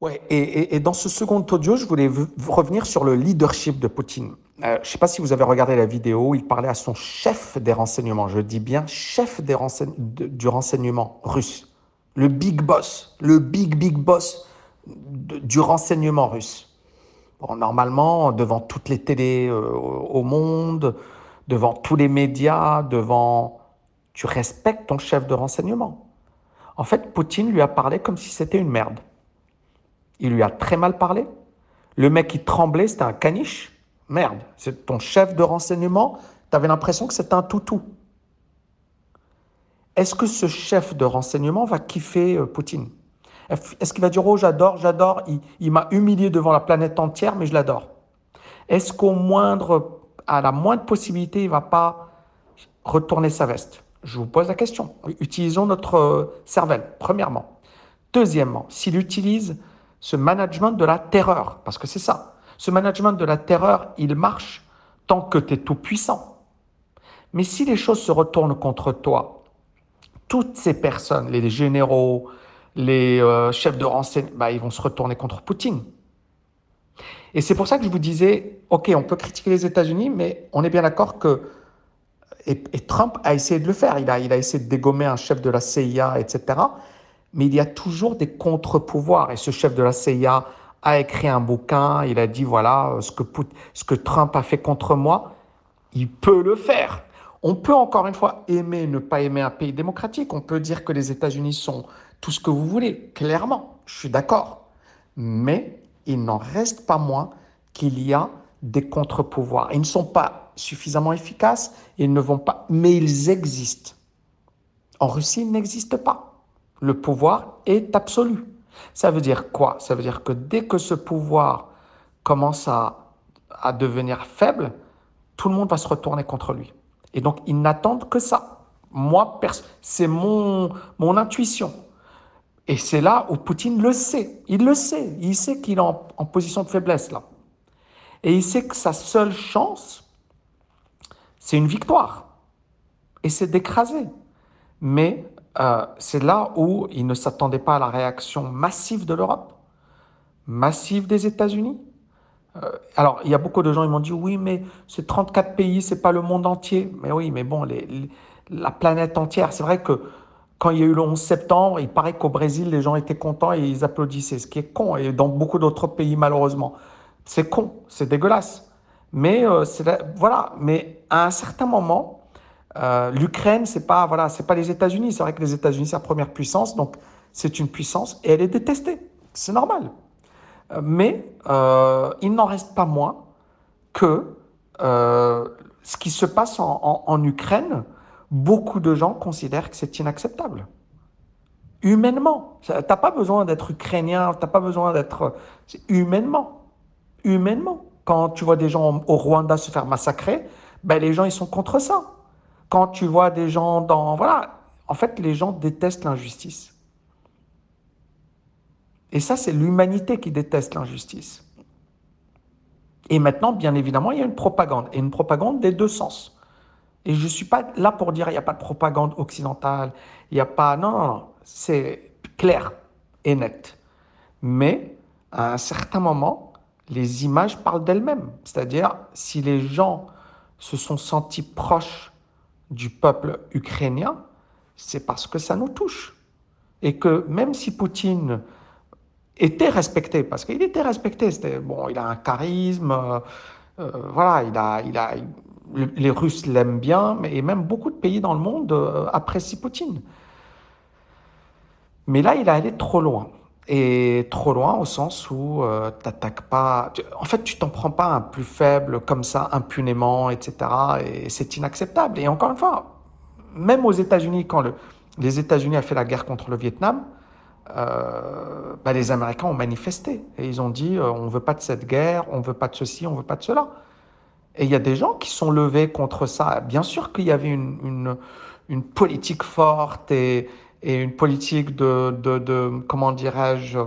Ouais, et, et, dans ce second audio, je voulais revenir sur le leadership de Poutine. Euh, je ne sais pas si vous avez regardé la vidéo, il parlait à son chef des renseignements, je dis bien chef des du renseignement russe, le big boss, le big big boss du renseignement russe. Bon, normalement, devant toutes les télés euh, au monde, devant tous les médias, devant... Tu respectes ton chef de renseignement. En fait, Poutine lui a parlé comme si c'était une merde. Il lui a très mal parlé. Le mec qui tremblait, c'était un caniche. Merde, c'est ton chef de renseignement. Tu avais l'impression que c'était un toutou. Est-ce que ce chef de renseignement va kiffer euh, Poutine? Est-ce qu'il va dire Oh, j'adore, j'adore, il, m'a humilié devant la planète entière, mais je l'adore Est-ce qu'au moindre, à la moindre possibilité, il va pas retourner sa veste? Je vous pose la question. Utilisons notre euh, cervelle, premièrement. Deuxièmement, s'il utilise ce management de la terreur, parce que c'est ça. Ce management de la terreur, il marche tant que tu es tout puissant. Mais si les choses se retournent contre toi, toutes ces personnes, les généraux, les euh, chefs de renseignement, bah, ils vont se retourner contre Poutine. Et c'est pour ça que je vous disais, OK, on peut critiquer les États-Unis, mais on est bien d'accord que... Et, Trump a essayé de le faire. Il a, il a essayé de dégommer un chef de la CIA, etc mais il y a toujours des contre-pouvoirs. Et ce chef de la CIA a écrit un bouquin, il a dit, voilà, ce que, ce que Trump a fait contre moi, il peut le faire. On peut encore une fois aimer, ne pas aimer un pays démocratique. On peut dire que les États-Unis sont tout ce que vous voulez, clairement, je suis d'accord. Mais il n'en reste pas moins qu'il y a des contre-pouvoirs. Ils ne sont pas suffisamment efficaces, ils ne vont pas, mais ils existent. En Russie, ils n'existent pas le pouvoir est absolu. Ça veut dire quoi? Ça veut dire que dès que ce pouvoir commence à, devenir faible, tout le monde va se retourner contre lui. Et donc, ils n'attendent que ça. Moi, c'est mon, mon intuition. Et c'est là où Poutine le sait. Il le sait. Il sait qu'il est en, en, position de faiblesse là. Et il sait que sa seule chance, c'est une victoire. Et c'est d'écraser. Mais euh, c'est là où il ne s'attendait pas à la réaction massive de l'Europe, massive des États-Unis. Euh, alors, il y a beaucoup de gens qui m'ont dit oui, mais c'est 34 pays, c'est pas le monde entier. Mais oui, mais bon, la planète entière. C'est vrai que quand il y a eu le 11 septembre, il paraît qu'au Brésil, les gens étaient contents et ils applaudissaient, ce qui est con. Et dans beaucoup d'autres pays, malheureusement, c'est con, c'est dégueulasse. Mais euh, voilà. Mais à un certain moment, euh, L'Ukraine, c'est pas voilà, c'est pas les États-Unis. C'est vrai que les États-Unis c'est la première puissance, donc c'est une puissance et elle est détestée. C'est normal. Euh, mais euh, il n'en reste pas moins que ce qui se passe en, Ukraine, beaucoup de gens considèrent que c'est inacceptable. Humainement, t'as pas besoin d'être ukrainien, t'as pas besoin d'être humainement, humainement. Quand tu vois des gens au Rwanda se faire massacrer, ben les gens ils sont contre ça quand tu vois des gens dans... Voilà, en fait, les gens détestent l'injustice. Et ça, c'est l'humanité qui déteste l'injustice. Et maintenant, bien évidemment, il y a une propagande, et une propagande des deux sens. Et je ne suis pas là pour dire il n'y a pas de propagande occidentale, il n'y a pas... Non, non, non, c'est clair et net. Mais à un certain moment, les images parlent d'elles-mêmes. C'est-à-dire, si les gens se sont sentis proches du peuple ukrainien, c'est parce que ça nous touche. Et que même si Poutine était respecté, parce qu'il était respecté, c'était bon, il a un charisme, euh, euh, voilà, il a, il a, les Russes l'aiment bien, et même beaucoup de pays dans le monde euh, apprécient Poutine. Mais là, il a allé trop loin. Et trop loin au sens où euh, tu n'attaques pas. En fait, tu t'en prends pas un plus faible comme ça, impunément, etc. Et c'est inacceptable. Et encore une fois, même aux États-Unis, quand le, les États-Unis ont fait la guerre contre le Vietnam, euh, bah, les Américains ont manifesté. Et ils ont dit euh, on veut pas de cette guerre, on veut pas de ceci, on veut pas de cela. Et il y a des gens qui sont levés contre ça. Bien sûr qu'il y avait une, une, une politique forte et et une politique de, de, comment dirais-je, euh,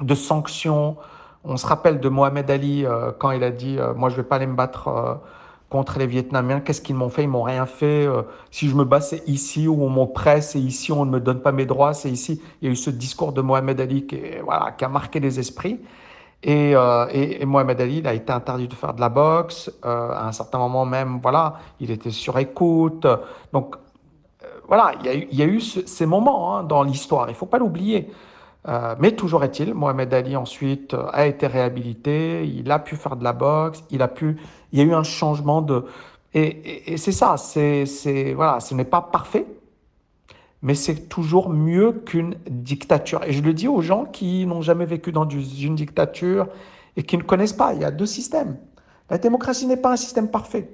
de sanctions. On se rappelle de Mohamed Ali euh, quand il a dit euh, Moi, je ne vais pas aller me battre contre les Vietnamiens. Qu'est-ce qu'ils m'ont fait? Ils m'ont rien fait. Si je me bats, c'est ici où on m'oppresse, c'est ici où on ne me donne pas mes droits, c'est ici. Il y a eu ce discours de Mohamed Ali qui, voilà, qui a marqué les esprits. Et, et, Mohamed Ali, il a été interdit de faire de la boxe. À un certain moment même, voilà, il était sur écoute. Donc, voilà, il y a eu, y a eu ces moments hein, dans l'histoire. Il ne faut pas l'oublier. Euh, mais toujours est-il, Mohamed Ali ensuite euh, a été réhabilité, il a pu faire de la boxe, il a pu, il y a eu un changement de, et, c'est ça, c'est, voilà, ce n'est pas parfait, mais c'est toujours mieux qu'une dictature. Et je le dis aux gens qui n'ont jamais vécu dans une dictature et qui ne connaissent pas. Il y a deux systèmes. La démocratie n'est pas un système parfait,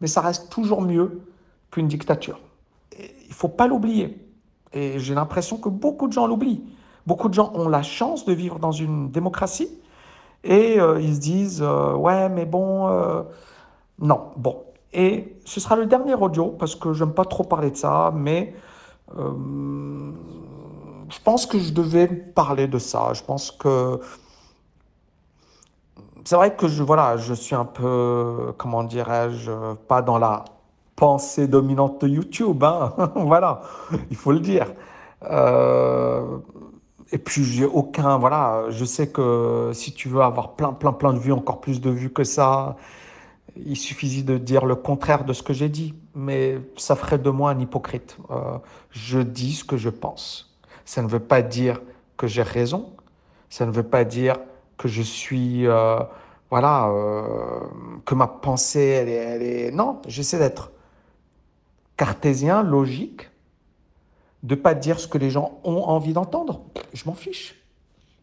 mais ça reste toujours mieux qu'une dictature. Il faut pas l'oublier. Et j'ai l'impression que beaucoup de gens l'oublient. Beaucoup de gens ont la chance de vivre dans une démocratie et euh, ils se disent euh, ouais mais bon euh, non bon et ce sera le dernier audio parce que j'aime pas trop parler de ça mais je pense que je devais parler de ça je pense que c'est vrai que voilà je suis un peu comment dirais-je pas dans la pensée dominante de YouTube hein voilà il faut le dire et puis j'ai aucun, voilà, je sais que si tu veux avoir plein, plein, plein de vues, encore plus de vues que ça, il suffisait de dire le contraire de ce que j'ai dit, mais ça ferait de moi un hypocrite. Euh, je dis ce que je pense. Ça ne veut pas dire que j'ai raison, ça ne veut pas dire que je suis, euh, voilà, euh, que ma pensée, elle est, elle est... non, j'essaie d'être cartésien, logique, de pas dire ce que les gens ont envie d'entendre. Je m'en fiche.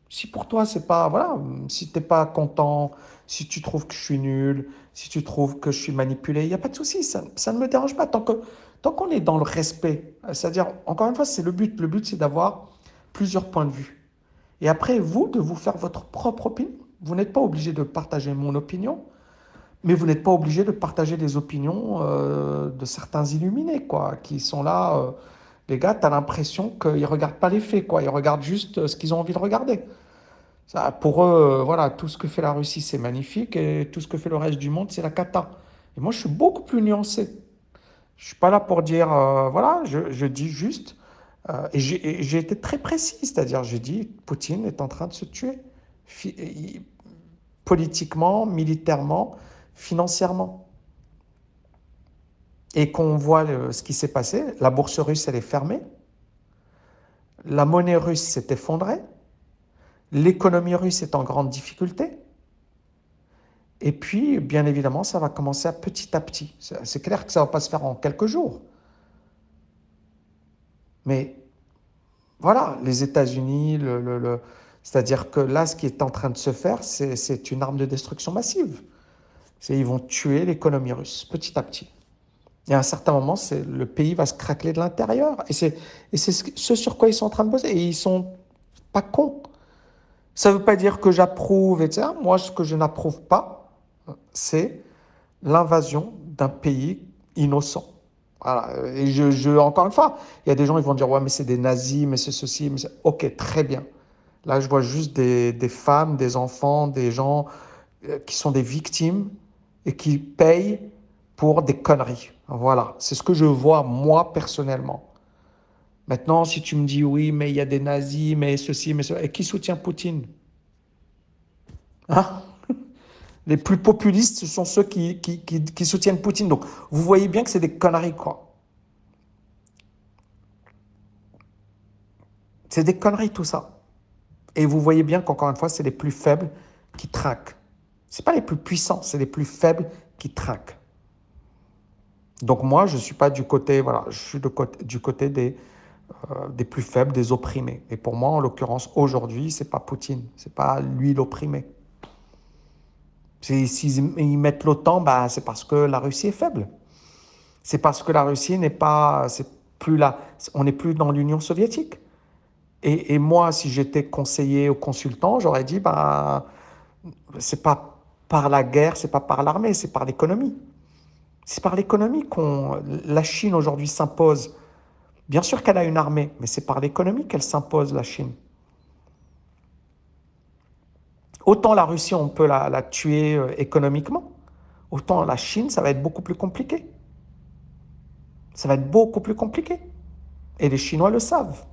Si pour toi c'est pas voilà, si t'es pas content, si tu trouves que je suis nul, si tu trouves que je suis manipulé, il y a pas de souci, ça, ça, ne me dérange pas tant que tant qu'on est dans le respect. C'est-à-dire encore une fois, c'est le but. Le but c'est d'avoir plusieurs points de vue. Et après vous de vous faire votre propre opinion. Vous n'êtes pas obligé de partager mon opinion, mais vous n'êtes pas obligé de partager les opinions euh, de certains illuminés quoi, qui sont là. Euh, les gars, tu as l'impression qu'ils ne regardent pas les faits, quoi. Ils regardent juste euh, ce qu'ils ont envie de regarder. Ça, pour eux, voilà, tout ce que fait la Russie, c'est magnifique, et tout ce que fait le reste du monde, c'est la cata. Et moi, je suis beaucoup plus nuancé. Je suis pas là pour dire, voilà, je, dis juste, et j'ai été très précis, c'est-à-dire, j'ai dit, Poutine est en train de se tuer, politiquement, militairement, financièrement et qu'on voit ce qui s'est passé, la bourse russe, elle est fermée, la monnaie russe s'est effondrée, l'économie russe est en grande difficulté, et puis, bien évidemment, ça va commencer à petit à petit. C'est clair que ça ne va pas se faire en quelques jours. Mais voilà, les États-Unis, c'est-à-dire que là, ce qui est en train de se faire, c'est une arme de destruction massive. Ils vont tuer l'économie russe petit à petit. Et à un certain moment, le pays va se craquer de l'intérieur. Et c'est ce sur quoi ils sont en train de bosser. Et ils sont pas cons. Ça ne veut pas dire que j'approuve, etc. Moi, ce que je n'approuve pas, c'est l'invasion d'un pays innocent. Voilà. Et je, encore une fois, il y a des gens qui vont dire Ouais, mais c'est des nazis, mais c'est ceci. Mais ok, très bien. Là, je vois juste des, des femmes, des enfants, des gens euh, qui sont des victimes et qui payent pour des conneries. Voilà, c'est ce que je vois moi personnellement. Maintenant, si tu me dis oui, mais il y a des nazis, mais ceci, mais cela, et qui soutient Poutine? Hein? Les plus populistes, ce sont ceux qui, qui, soutiennent Poutine. Donc, vous voyez bien que c'est des conneries, quoi. C'est des conneries, tout ça. Et vous voyez bien qu'encore une fois, c'est les plus faibles qui trinquent. Ce pas les plus puissants, c'est les plus faibles qui trinquent. Donc moi, je ne suis pas du côté, voilà, je suis du côté des, euh, des plus faibles, des opprimés. Et pour moi, en l'occurrence, aujourd'hui, ce n'est pas Poutine, ce n'est pas lui l'opprimé. S'ils ils mettent l'OTAN, bah, c'est parce que la Russie est faible. C'est parce que la Russie n'est pas, c'est plus là, on n'est plus dans l'Union soviétique. Et, et, moi, si j'étais conseiller ou consultant, j'aurais dit, bah, c'est pas par la guerre, c'est pas par l'armée, c'est par l'économie. C'est par l'économie qu'on. La Chine aujourd'hui s'impose. Bien sûr qu'elle a une armée, mais c'est par l'économie qu'elle s'impose, la Chine. Autant la Russie, on peut la, tuer euh, économiquement, autant la Chine, ça va être beaucoup plus compliqué. Ça va être beaucoup plus compliqué. Et les Chinois le savent.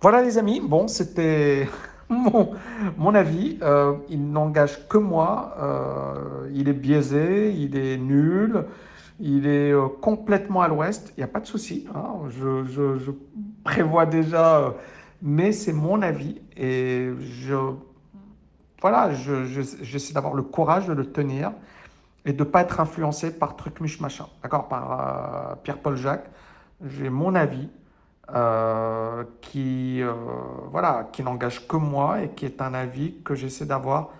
Voilà les amis, bon, c'était mon, avis. Euh, il n'engage que moi. Euh, il est biaisé, il est nul, il est euh, complètement à l'ouest. Il n'y a pas de souci. Hein. je, prévois déjà, mais c'est mon avis. Et je, voilà, j'essaie d'avoir le courage de le tenir et de ne pas être influencé par truc machin. D'accord Par Pierre-Paul Jacques. J'ai mon avis. Euh, qui, euh, voilà, qui n'engage que moi et qui est un avis que j'essaie d'avoir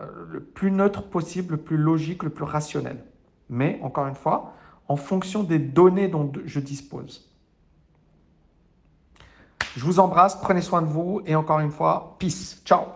euh, le plus neutre possible, le plus logique, le plus rationnel. Mais, encore une fois, en fonction des données dont je dispose. Je vous embrasse, prenez soin de vous et encore une fois, peace. Ciao